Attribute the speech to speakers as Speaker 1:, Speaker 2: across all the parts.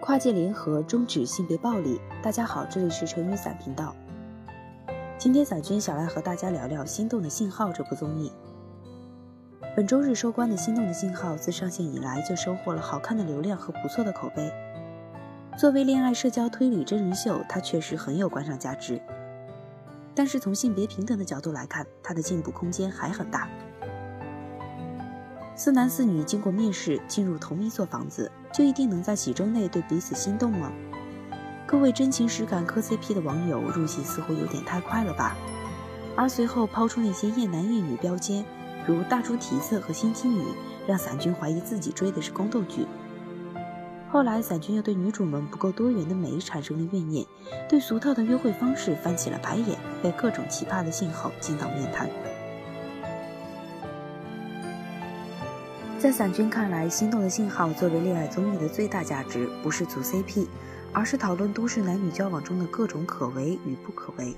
Speaker 1: 跨界联合终止性别暴力。大家好，这里是成语伞频道。今天伞君想来和大家聊聊《心动的信号》这部综艺。本周日收官的《心动的信号》自上线以来就收获了好看的流量和不错的口碑。作为恋爱社交推理真人秀，它确实很有观赏价值。但是从性别平等的角度来看，它的进步空间还很大。四男四女经过面试进入同一座房子，就一定能在几周内对彼此心动吗？各位真情实感磕 CP 的网友入戏似乎有点太快了吧？而随后抛出那些厌男厌女标签，如大猪蹄子和心机女，让伞君怀疑自己追的是宫斗剧。后来伞君又对女主们不够多元的美产生了怨念，对俗套的约会方式翻起了白眼，被各种奇葩的信号惊到面瘫。在伞君看来，《心动的信号》作为恋爱综艺的最大价值，不是组 CP，而是讨论都市男女交往中的各种可为与不可为。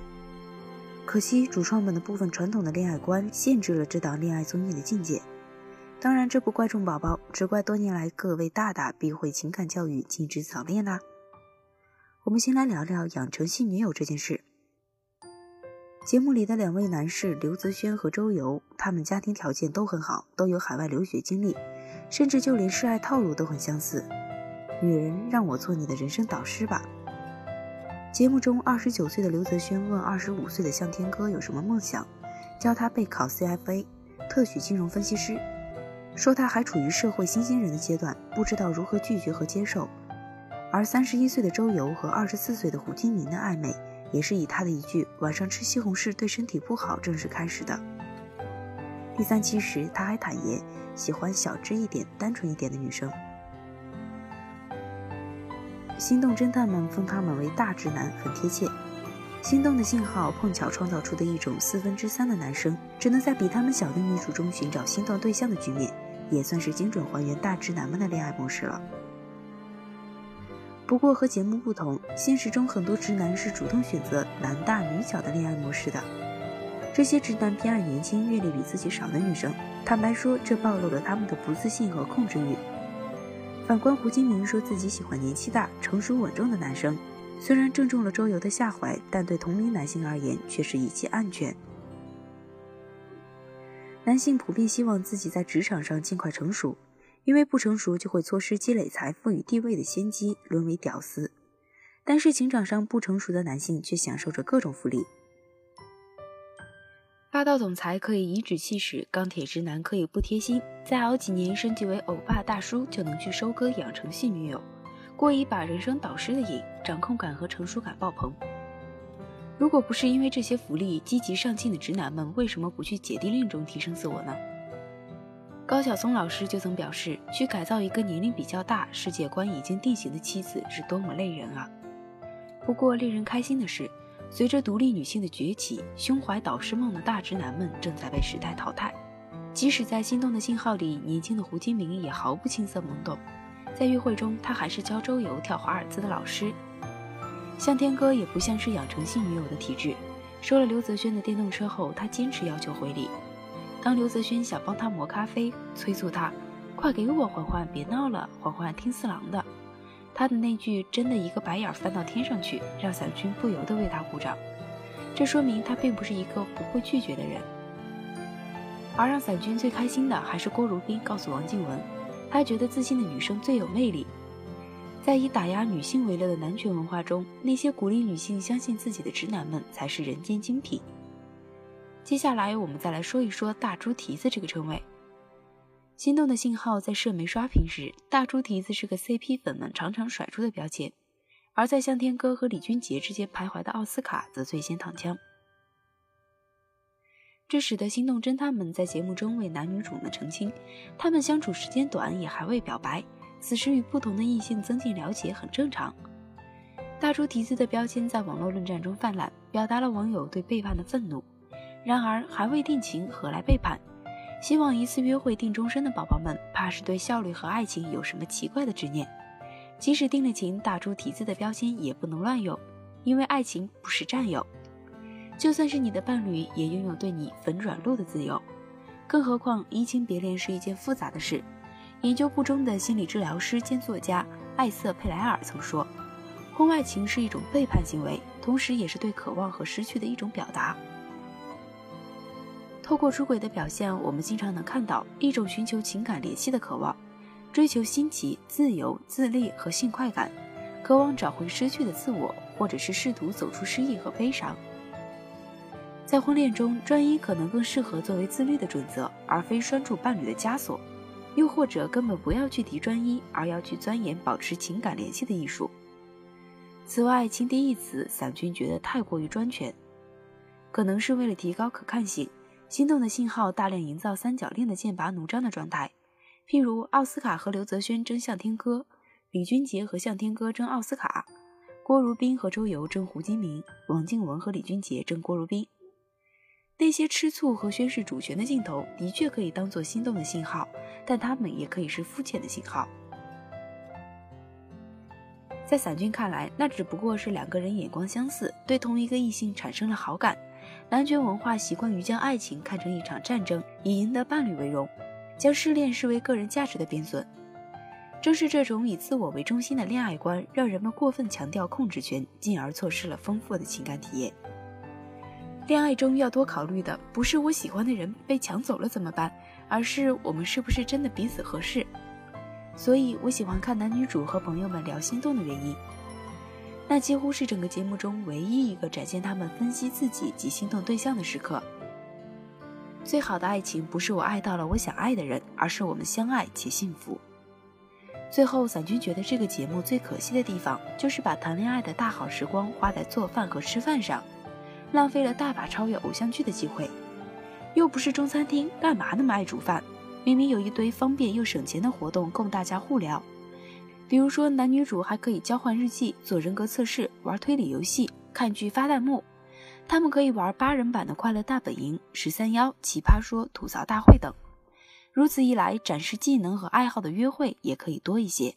Speaker 1: 可惜主创们的部分传统的恋爱观，限制了这档恋爱综艺的境界。当然，这不怪众宝宝，只怪多年来各位大大避讳情感教育，禁止早恋啦。我们先来聊聊养成系女友这件事。节目里的两位男士刘泽轩和周游，他们家庭条件都很好，都有海外留学经历，甚至就连示爱套路都很相似。女人，让我做你的人生导师吧。节目中，二十九岁的刘泽轩问二十五岁的向天歌有什么梦想，教他备考 CFA，特许金融分析师，说他还处于社会新鲜人的阶段，不知道如何拒绝和接受。而三十一岁的周游和二十四岁的胡金明的暧昧。也是以他的一句“晚上吃西红柿对身体不好”正式开始的。第三期时，他还坦言喜欢小只一点、单纯一点的女生。心动侦探们封他们为大直男，很贴切。心动的信号碰巧创造出的一种四分之三的男生只能在比他们小的女主中寻找心动对象的局面，也算是精准还原大直男们的恋爱模式了。不过和节目不同，现实中很多直男是主动选择男大女小的恋爱模式的。这些直男偏爱年轻、阅历比自己少的女生，坦白说，这暴露了他们的不自信和控制欲。反观胡金明说自己喜欢年纪大、成熟稳重的男生，虽然正中了周游的下怀，但对同龄男性而言却是一记暗拳。男性普遍希望自己在职场上尽快成熟。因为不成熟，就会错失积累财富与地位的先机，沦为屌丝。但是情场上不成熟的男性却享受着各种福利：霸道总裁可以颐指气使，钢铁直男可以不贴心，再熬几年升级为欧巴大叔就能去收割养成系女友，过一把人生导师的瘾，掌控感和成熟感爆棚。如果不是因为这些福利，积极上进的直男们为什么不去姐弟恋中提升自我呢？高晓松老师就曾表示，去改造一个年龄比较大、世界观已经定型的妻子是多么累人啊！不过令人开心的是，随着独立女性的崛起，胸怀导师梦的大直男们正在被时代淘汰。即使在心动的信号里，年轻的胡金明也毫不青涩懵懂，在约会中他还是教周游跳华尔兹的老师。向天歌也不像是养成系女友的体质，收了刘泽轩的电动车后，他坚持要求回礼。当刘泽轩想帮他磨咖啡，催促他：“快给我欢欢，别闹了，欢欢听四郎的。”他的那句真的一个白眼翻到天上去，让伞君不由得为他鼓掌。这说明他并不是一个不会拒绝的人。而让伞君最开心的还是郭如冰告诉王静雯，他觉得自信的女生最有魅力。在以打压女性为乐的男权文化中，那些鼓励女性相信自己的直男们才是人间精品。接下来，我们再来说一说“大猪蹄子”这个称谓。心动的信号在社媒刷屏时，“大猪蹄子”是个 CP 粉们常常甩出的标签；而在向天歌和李俊杰之间徘徊的奥斯卡则最先躺枪。这使得心动侦探们在节目中为男女主们澄清，他们相处时间短，也还未表白，此时与不同的异性增进了解很正常。大猪蹄子的标签在网络论战中泛滥，表达了网友对背叛的愤怒。然而还未定情，何来背叛？希望一次约会定终身的宝宝们，怕是对效率和爱情有什么奇怪的执念。即使定了情，大猪蹄子的标签也不能乱用，因为爱情不是占有。就算是你的伴侣，也拥有对你粉软路的自由。更何况移情别恋是一件复杂的事。研究部中的心理治疗师兼作家艾瑟·佩莱尔曾说：“婚外情是一种背叛行为，同时也是对渴望和失去的一种表达。”透过出轨的表现，我们经常能看到一种寻求情感联系的渴望，追求新奇、自由、自立和性快感，渴望找回失去的自我，或者是试图走出失意和悲伤。在婚恋中，专一可能更适合作为自律的准则，而非拴住伴侣的枷锁；又或者根本不要去提专一，而要去钻研保持情感联系的艺术。此外，“情敌”一词，散军觉得太过于专权，可能是为了提高可看性。心动的信号大量营造三角恋的剑拔弩张的状态，譬如奥斯卡和刘泽轩争向天歌，李君洁和向天歌争奥斯卡，郭如彬和周游争胡金明，王静雯和李君洁争郭如彬。那些吃醋和宣誓主权的镜头的确可以当做心动的信号，但他们也可以是肤浅的信号。在散军看来，那只不过是两个人眼光相似，对同一个异性产生了好感。男权文化习惯于将爱情看成一场战争，以赢得伴侣为荣，将失恋视为个人价值的贬损。正是这种以自我为中心的恋爱观，让人们过分强调控制权，进而错失了丰富的情感体验。恋爱中要多考虑的，不是我喜欢的人被抢走了怎么办，而是我们是不是真的彼此合适。所以我喜欢看男女主和朋友们聊心动的原因。那几乎是整个节目中唯一一个展现他们分析自己及心动对象的时刻。最好的爱情不是我爱到了我想爱的人，而是我们相爱且幸福。最后，散军觉得这个节目最可惜的地方，就是把谈恋爱的大好时光花在做饭和吃饭上，浪费了大把超越偶像剧的机会。又不是中餐厅，干嘛那么爱煮饭？明明有一堆方便又省钱的活动供大家互聊。比如说，男女主还可以交换日记、做人格测试、玩推理游戏、看剧发弹幕。他们可以玩八人版的《快乐大本营》、十三幺、奇葩说、吐槽大会等。如此一来，展示技能和爱好的约会也可以多一些。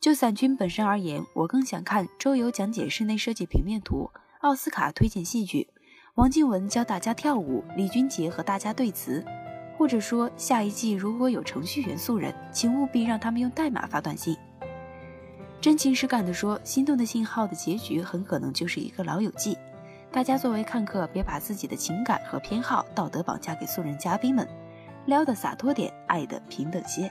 Speaker 1: 就散军本身而言，我更想看周游讲解室内设计平面图，奥斯卡推荐戏剧，王静雯教大家跳舞，李君杰和大家对词。或者说，下一季如果有程序员素人，请务必让他们用代码发短信。真情实感地说，心动的信号的结局很可能就是一个老友记。大家作为看客，别把自己的情感和偏好道德绑架给素人嘉宾们，撩的洒脱点，爱的平等些。